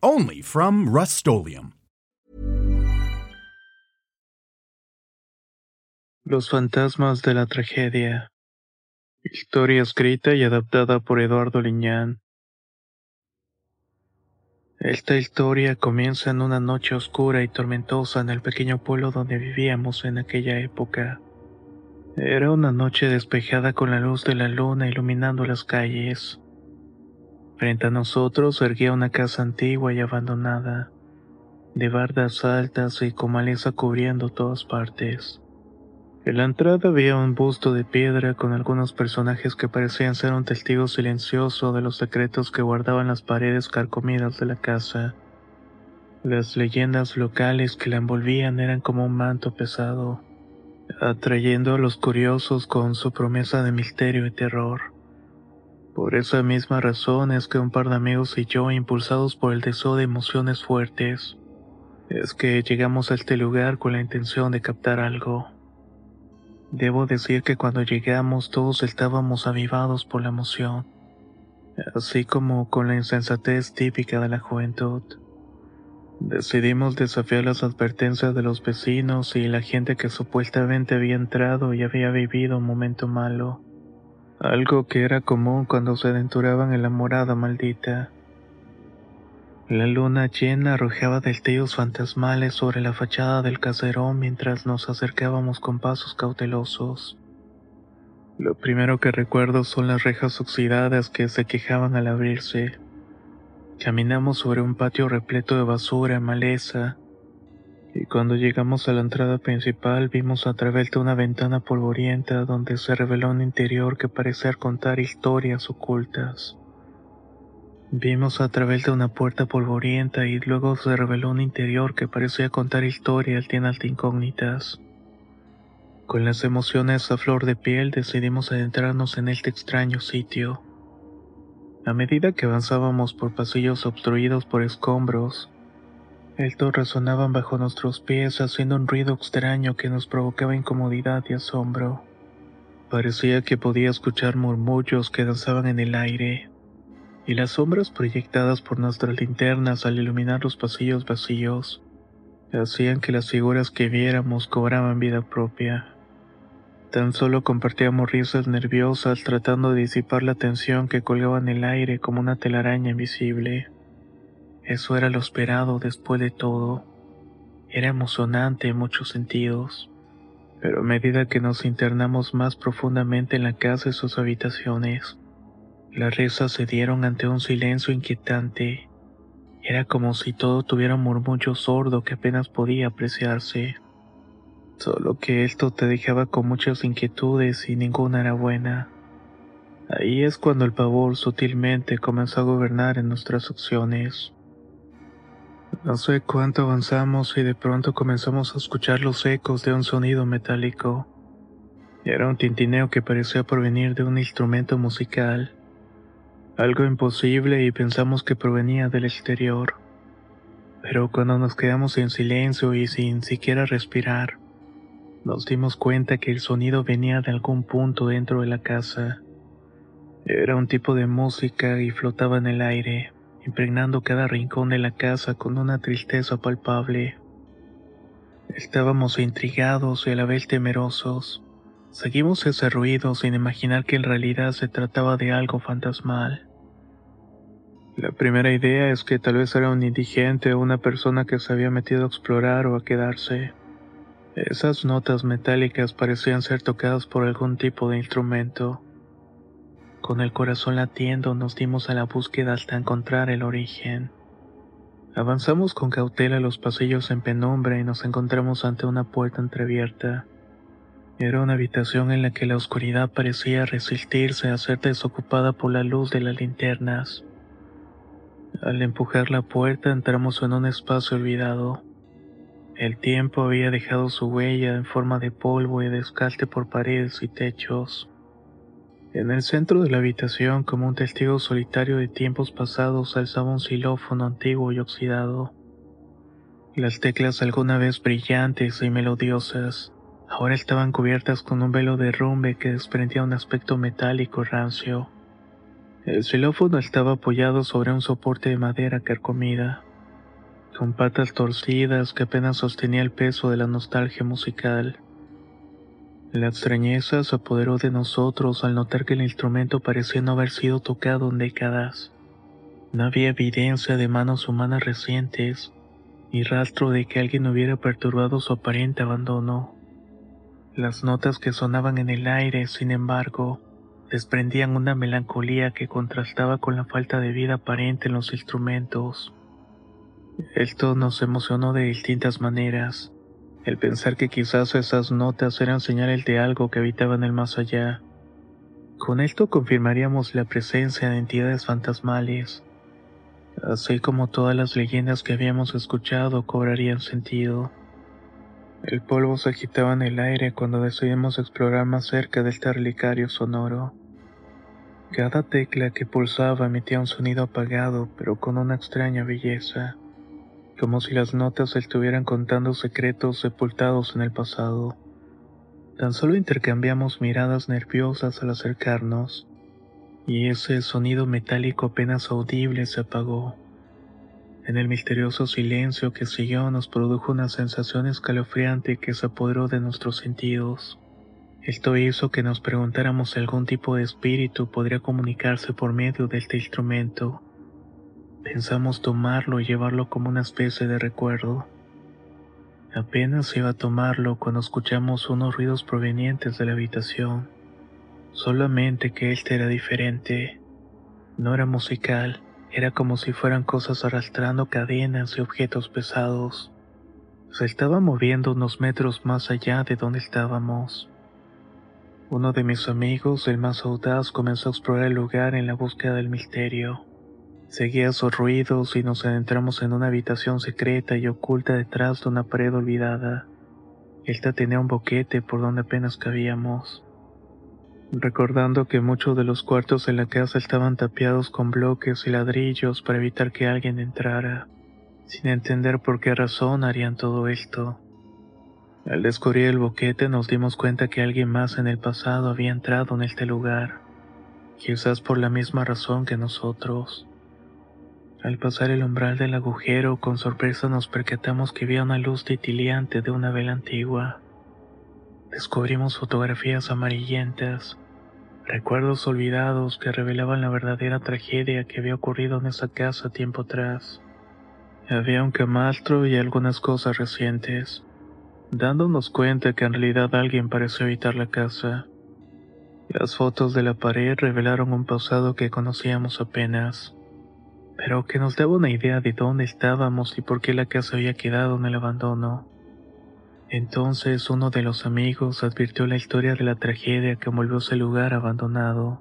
Only from Rust Los fantasmas de la tragedia. Historia escrita y adaptada por Eduardo Liñán. Esta historia comienza en una noche oscura y tormentosa en el pequeño pueblo donde vivíamos en aquella época. Era una noche despejada con la luz de la luna iluminando las calles. Frente a nosotros erguía una casa antigua y abandonada, de bardas altas y con maleza cubriendo todas partes. En la entrada había un busto de piedra con algunos personajes que parecían ser un testigo silencioso de los secretos que guardaban las paredes carcomidas de la casa. Las leyendas locales que la envolvían eran como un manto pesado, atrayendo a los curiosos con su promesa de misterio y terror. Por esa misma razón es que un par de amigos y yo, impulsados por el deseo de emociones fuertes, es que llegamos a este lugar con la intención de captar algo. Debo decir que cuando llegamos todos estábamos avivados por la emoción, así como con la insensatez típica de la juventud. Decidimos desafiar las advertencias de los vecinos y la gente que supuestamente había entrado y había vivido un momento malo, algo que era común cuando se aventuraban en la morada maldita. La luna llena arrojaba destellos fantasmales sobre la fachada del caserón mientras nos acercábamos con pasos cautelosos. Lo primero que recuerdo son las rejas oxidadas que se quejaban al abrirse. Caminamos sobre un patio repleto de basura maleza, y cuando llegamos a la entrada principal vimos a través de una ventana polvorienta donde se reveló un interior que parecía contar historias ocultas. Vimos a través de una puerta polvorienta y luego se reveló un interior que parecía contar historias llenas de incógnitas. Con las emociones a flor de piel decidimos adentrarnos en este extraño sitio. A medida que avanzábamos por pasillos obstruidos por escombros, estos resonaban bajo nuestros pies haciendo un ruido extraño que nos provocaba incomodidad y asombro. Parecía que podía escuchar murmullos que danzaban en el aire y las sombras proyectadas por nuestras linternas al iluminar los pasillos vacíos hacían que las figuras que viéramos cobraban vida propia. Tan solo compartíamos risas nerviosas tratando de disipar la tensión que colgaba en el aire como una telaraña invisible. Eso era lo esperado después de todo. Era emocionante en muchos sentidos. Pero a medida que nos internamos más profundamente en la casa y sus habitaciones, las risas se dieron ante un silencio inquietante. Era como si todo tuviera un murmullo sordo que apenas podía apreciarse. Solo que esto te dejaba con muchas inquietudes y ninguna era buena. Ahí es cuando el pavor sutilmente comenzó a gobernar en nuestras acciones. No sé cuánto avanzamos y de pronto comenzamos a escuchar los ecos de un sonido metálico. Era un tintineo que parecía provenir de un instrumento musical algo imposible y pensamos que provenía del exterior. Pero cuando nos quedamos en silencio y sin siquiera respirar, nos dimos cuenta que el sonido venía de algún punto dentro de la casa. Era un tipo de música y flotaba en el aire, impregnando cada rincón de la casa con una tristeza palpable. Estábamos intrigados y a la vez temerosos. Seguimos ese ruido sin imaginar que en realidad se trataba de algo fantasmal. La primera idea es que tal vez era un indigente o una persona que se había metido a explorar o a quedarse. Esas notas metálicas parecían ser tocadas por algún tipo de instrumento. Con el corazón latiendo nos dimos a la búsqueda hasta encontrar el origen. Avanzamos con cautela los pasillos en penumbra y nos encontramos ante una puerta entreabierta. Era una habitación en la que la oscuridad parecía resistirse a ser desocupada por la luz de las linternas. Al empujar la puerta entramos en un espacio olvidado. El tiempo había dejado su huella en forma de polvo y descalte por paredes y techos. En el centro de la habitación, como un testigo solitario de tiempos pasados, alzaba un xilófono antiguo y oxidado. Las teclas alguna vez brillantes y melodiosas, ahora estaban cubiertas con un velo de rumbe que desprendía un aspecto metálico rancio. El xilófono estaba apoyado sobre un soporte de madera carcomida, con patas torcidas que apenas sostenía el peso de la nostalgia musical. La extrañeza se apoderó de nosotros al notar que el instrumento parecía no haber sido tocado en décadas. No había evidencia de manos humanas recientes, ni rastro de que alguien hubiera perturbado su aparente abandono. Las notas que sonaban en el aire, sin embargo, desprendían una melancolía que contrastaba con la falta de vida aparente en los instrumentos. Esto nos emocionó de distintas maneras. El pensar que quizás esas notas eran señales de algo que habitaba en el más allá. Con esto confirmaríamos la presencia de entidades fantasmales, así como todas las leyendas que habíamos escuchado cobrarían sentido. El polvo se agitaba en el aire cuando decidimos explorar más cerca de este relicario sonoro. Cada tecla que pulsaba emitía un sonido apagado pero con una extraña belleza, como si las notas estuvieran contando secretos sepultados en el pasado. Tan solo intercambiamos miradas nerviosas al acercarnos, y ese sonido metálico apenas audible se apagó. En el misterioso silencio que siguió nos produjo una sensación escalofriante que se apoderó de nuestros sentidos. Esto hizo que nos preguntáramos si algún tipo de espíritu podría comunicarse por medio de este instrumento. Pensamos tomarlo y llevarlo como una especie de recuerdo. Apenas iba a tomarlo cuando escuchamos unos ruidos provenientes de la habitación. Solamente que este era diferente. No era musical era como si fueran cosas arrastrando cadenas y objetos pesados. Se estaba moviendo unos metros más allá de donde estábamos. Uno de mis amigos, el más audaz, comenzó a explorar el lugar en la búsqueda del misterio. Seguía esos ruidos y nos adentramos en una habitación secreta y oculta detrás de una pared olvidada. Esta tenía un boquete por donde apenas cabíamos recordando que muchos de los cuartos en la casa estaban tapiados con bloques y ladrillos para evitar que alguien entrara, sin entender por qué razón harían todo esto. Al descubrir el boquete nos dimos cuenta que alguien más en el pasado había entrado en este lugar, quizás por la misma razón que nosotros. Al pasar el umbral del agujero, con sorpresa nos percatamos que había una luz titiliante de una vela antigua. Descubrimos fotografías amarillentas, recuerdos olvidados que revelaban la verdadera tragedia que había ocurrido en esa casa tiempo atrás. Había un camastro y algunas cosas recientes, dándonos cuenta que en realidad alguien pareció habitar la casa. Las fotos de la pared revelaron un pasado que conocíamos apenas, pero que nos daba una idea de dónde estábamos y por qué la casa había quedado en el abandono. Entonces uno de los amigos advirtió la historia de la tragedia que envolvió ese lugar abandonado.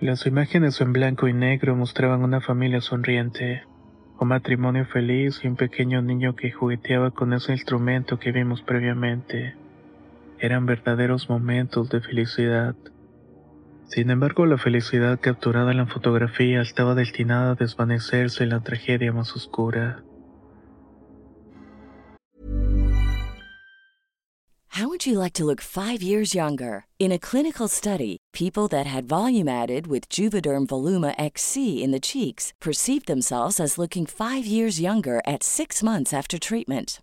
Las imágenes en blanco y negro mostraban una familia sonriente, un matrimonio feliz y un pequeño niño que jugueteaba con ese instrumento que vimos previamente. Eran verdaderos momentos de felicidad. Sin embargo, la felicidad capturada en la fotografía estaba destinada a desvanecerse en la tragedia más oscura. How would you like to look five years younger? In a clinical study, people that had volume added with Juvederm Voluma XC in the cheeks perceived themselves as looking five years younger at six months after treatment.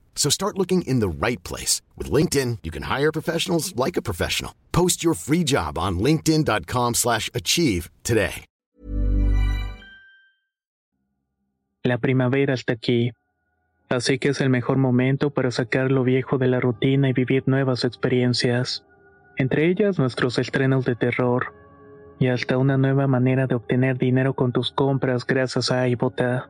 So start looking in the right place. With LinkedIn, you can hire professionals like a professional. Post your free job on linkedin.com slash achieve today. La primavera está aquí. Así que es el mejor momento para sacar lo viejo de la rutina y vivir nuevas experiencias. Entre ellas nuestros estrenos de terror. Y hasta una nueva manera de obtener dinero con tus compras gracias a iBota.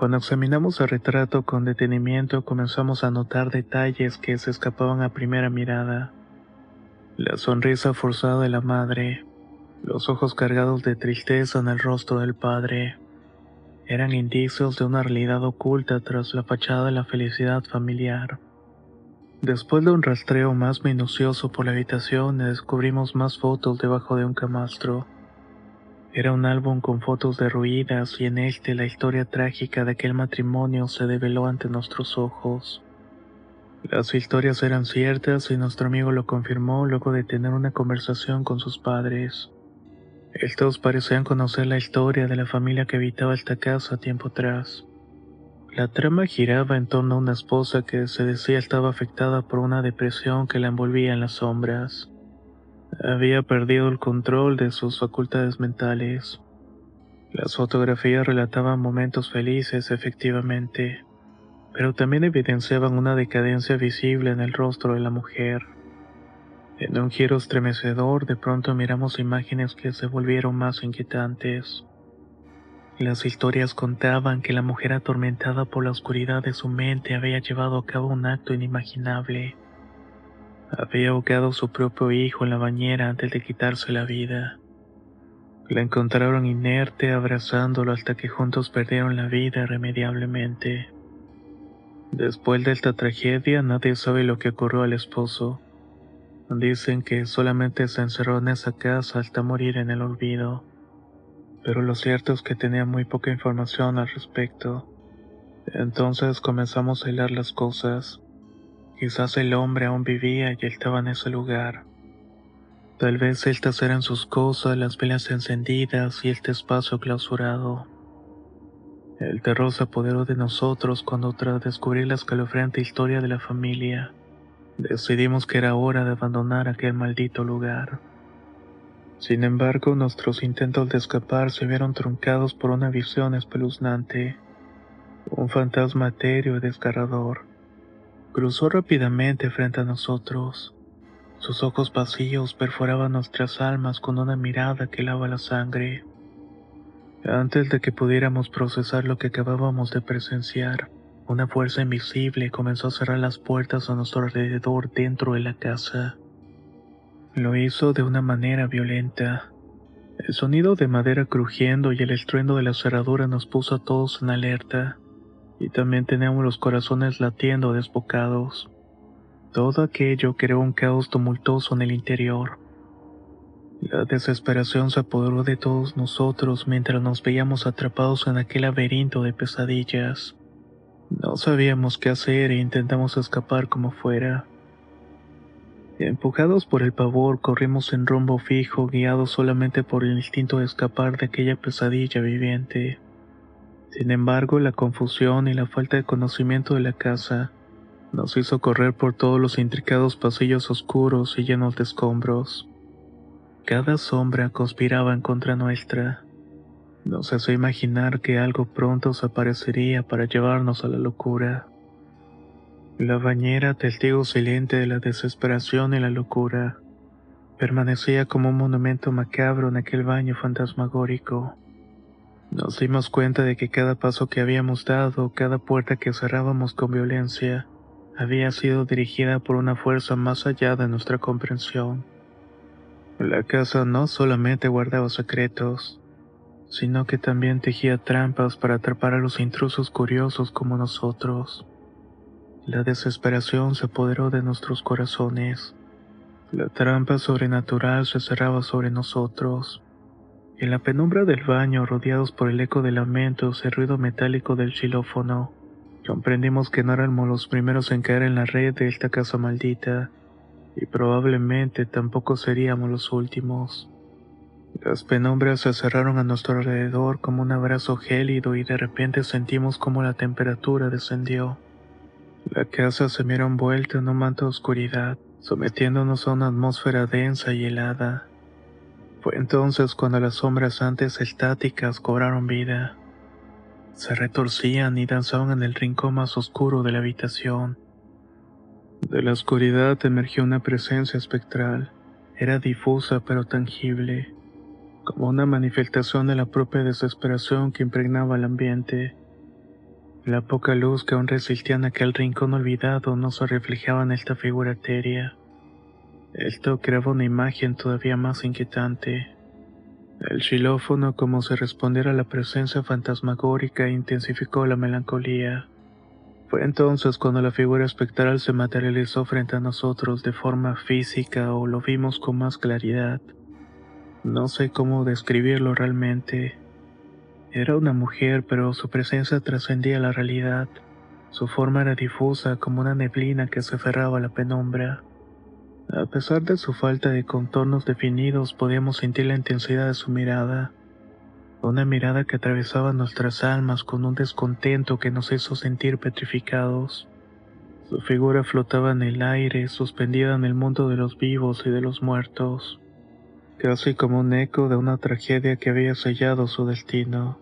Cuando examinamos el retrato con detenimiento comenzamos a notar detalles que se escapaban a primera mirada. La sonrisa forzada de la madre, los ojos cargados de tristeza en el rostro del padre, eran indicios de una realidad oculta tras la fachada de la felicidad familiar. Después de un rastreo más minucioso por la habitación, descubrimos más fotos debajo de un camastro. Era un álbum con fotos derruidas y en este la historia trágica de aquel matrimonio se develó ante nuestros ojos. Las historias eran ciertas y nuestro amigo lo confirmó luego de tener una conversación con sus padres. Estos parecían conocer la historia de la familia que habitaba esta casa tiempo atrás. La trama giraba en torno a una esposa que se decía estaba afectada por una depresión que la envolvía en las sombras. Había perdido el control de sus facultades mentales. Las fotografías relataban momentos felices, efectivamente, pero también evidenciaban una decadencia visible en el rostro de la mujer. En un giro estremecedor, de pronto miramos imágenes que se volvieron más inquietantes. Las historias contaban que la mujer atormentada por la oscuridad de su mente había llevado a cabo un acto inimaginable. Había ahogado a su propio hijo en la bañera antes de quitarse la vida. La encontraron inerte abrazándolo hasta que juntos perdieron la vida irremediablemente. Después de esta tragedia nadie sabe lo que ocurrió al esposo. Dicen que solamente se encerró en esa casa hasta morir en el olvido. Pero lo cierto es que tenía muy poca información al respecto. Entonces comenzamos a hilar las cosas. Quizás el hombre aún vivía y estaba en ese lugar. Tal vez estas eran sus cosas, las velas encendidas y este espacio clausurado. El terror se apoderó de nosotros cuando tras descubrir la escalofriante historia de la familia, decidimos que era hora de abandonar aquel maldito lugar. Sin embargo, nuestros intentos de escapar se vieron truncados por una visión espeluznante. Un fantasma etéreo y desgarrador cruzó rápidamente frente a nosotros. Sus ojos vacíos perforaban nuestras almas con una mirada que lava la sangre. Antes de que pudiéramos procesar lo que acabábamos de presenciar, una fuerza invisible comenzó a cerrar las puertas a nuestro alrededor dentro de la casa. Lo hizo de una manera violenta. El sonido de madera crujiendo y el estruendo de la cerradura nos puso a todos en alerta, y también teníamos los corazones latiendo desbocados. Todo aquello creó un caos tumultuoso en el interior. La desesperación se apoderó de todos nosotros mientras nos veíamos atrapados en aquel laberinto de pesadillas. No sabíamos qué hacer e intentamos escapar como fuera. Empujados por el pavor, corrimos en rumbo fijo, guiados solamente por el instinto de escapar de aquella pesadilla viviente. Sin embargo, la confusión y la falta de conocimiento de la casa nos hizo correr por todos los intricados pasillos oscuros y llenos de escombros. Cada sombra conspiraba en contra nuestra. Nos hace imaginar que algo pronto se aparecería para llevarnos a la locura. La bañera, testigo silente de la desesperación y la locura, permanecía como un monumento macabro en aquel baño fantasmagórico. Nos dimos cuenta de que cada paso que habíamos dado, cada puerta que cerrábamos con violencia, había sido dirigida por una fuerza más allá de nuestra comprensión. La casa no solamente guardaba secretos, sino que también tejía trampas para atrapar a los intrusos curiosos como nosotros. La desesperación se apoderó de nuestros corazones. La trampa sobrenatural se cerraba sobre nosotros. En la penumbra del baño, rodeados por el eco de lamentos y el ruido metálico del xilófono, comprendimos que no éramos los primeros en caer en la red de esta casa maldita, y probablemente tampoco seríamos los últimos. Las penumbras se cerraron a nuestro alrededor como un abrazo gélido y de repente sentimos como la temperatura descendió. La casa se miró envuelta en un manto de oscuridad, sometiéndonos a una atmósfera densa y helada. Fue entonces cuando las sombras antes estáticas cobraron vida. Se retorcían y danzaban en el rincón más oscuro de la habitación. De la oscuridad emergió una presencia espectral. Era difusa pero tangible como una manifestación de la propia desesperación que impregnaba el ambiente. La poca luz que aún resistía en aquel rincón olvidado no se reflejaba en esta figura etérea. Esto creaba una imagen todavía más inquietante. El xilófono, como si respondiera a la presencia fantasmagórica, intensificó la melancolía. Fue entonces cuando la figura espectral se materializó frente a nosotros de forma física o lo vimos con más claridad. No sé cómo describirlo realmente. Era una mujer, pero su presencia trascendía la realidad. Su forma era difusa como una neblina que se aferraba a la penumbra. A pesar de su falta de contornos definidos, podíamos sentir la intensidad de su mirada. Una mirada que atravesaba nuestras almas con un descontento que nos hizo sentir petrificados. Su figura flotaba en el aire, suspendida en el mundo de los vivos y de los muertos casi como un eco de una tragedia que había sellado su destino.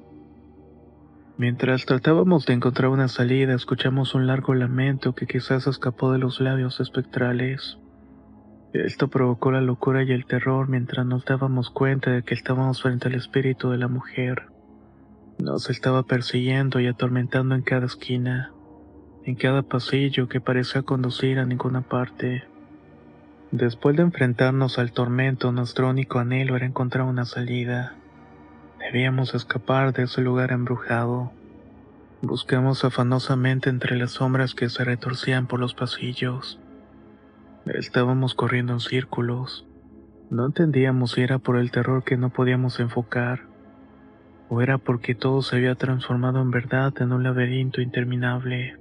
Mientras tratábamos de encontrar una salida, escuchamos un largo lamento que quizás escapó de los labios espectrales. Esto provocó la locura y el terror mientras nos dábamos cuenta de que estábamos frente al espíritu de la mujer. Nos estaba persiguiendo y atormentando en cada esquina, en cada pasillo que parecía conducir a ninguna parte. Después de enfrentarnos al tormento, nuestro único anhelo era encontrar una salida. Debíamos escapar de ese lugar embrujado. Buscamos afanosamente entre las sombras que se retorcían por los pasillos. Estábamos corriendo en círculos. No entendíamos si era por el terror que no podíamos enfocar, o era porque todo se había transformado en verdad en un laberinto interminable.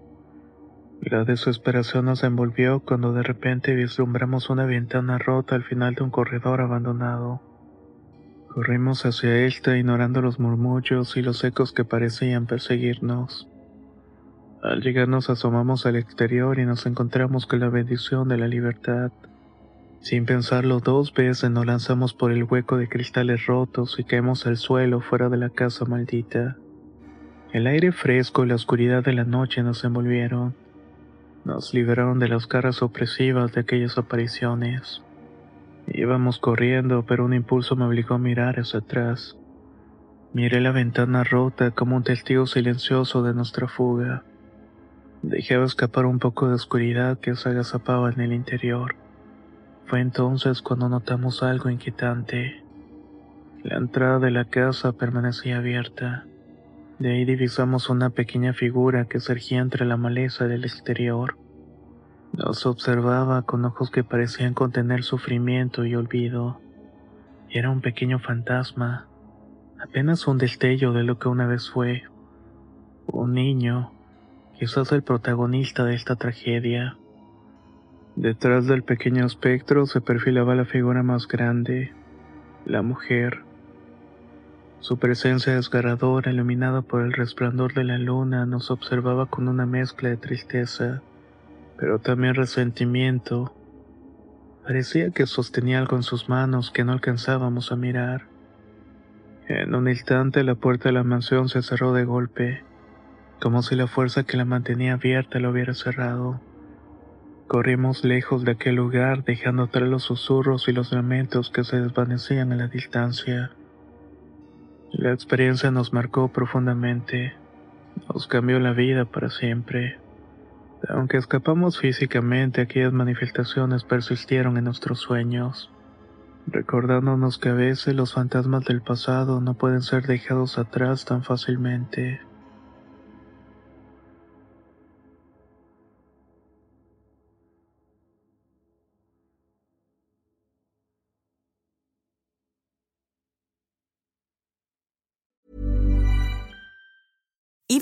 La desesperación nos envolvió cuando de repente vislumbramos una ventana rota al final de un corredor abandonado. Corrimos hacia esta ignorando los murmullos y los ecos que parecían perseguirnos. Al llegar nos asomamos al exterior y nos encontramos con la bendición de la libertad. Sin pensarlo dos veces nos lanzamos por el hueco de cristales rotos y caemos al suelo fuera de la casa maldita. El aire fresco y la oscuridad de la noche nos envolvieron nos liberaron de las caras opresivas de aquellas apariciones. Íbamos corriendo, pero un impulso me obligó a mirar hacia atrás. Miré la ventana rota como un testigo silencioso de nuestra fuga. Dejaba escapar un poco de oscuridad que se agazapaba en el interior. Fue entonces cuando notamos algo inquietante. La entrada de la casa permanecía abierta. De ahí divisamos una pequeña figura que surgía entre la maleza del exterior. Nos observaba con ojos que parecían contener sufrimiento y olvido. Era un pequeño fantasma, apenas un destello de lo que una vez fue. Un niño, quizás el protagonista de esta tragedia. Detrás del pequeño espectro se perfilaba la figura más grande, la mujer. Su presencia desgarradora, iluminada por el resplandor de la luna, nos observaba con una mezcla de tristeza, pero también resentimiento. Parecía que sostenía algo en sus manos que no alcanzábamos a mirar. En un instante la puerta de la mansión se cerró de golpe, como si la fuerza que la mantenía abierta la hubiera cerrado. Corrimos lejos de aquel lugar, dejando atrás los susurros y los lamentos que se desvanecían a la distancia. La experiencia nos marcó profundamente, nos cambió la vida para siempre. Aunque escapamos físicamente, aquellas manifestaciones persistieron en nuestros sueños, recordándonos que a veces los fantasmas del pasado no pueden ser dejados atrás tan fácilmente.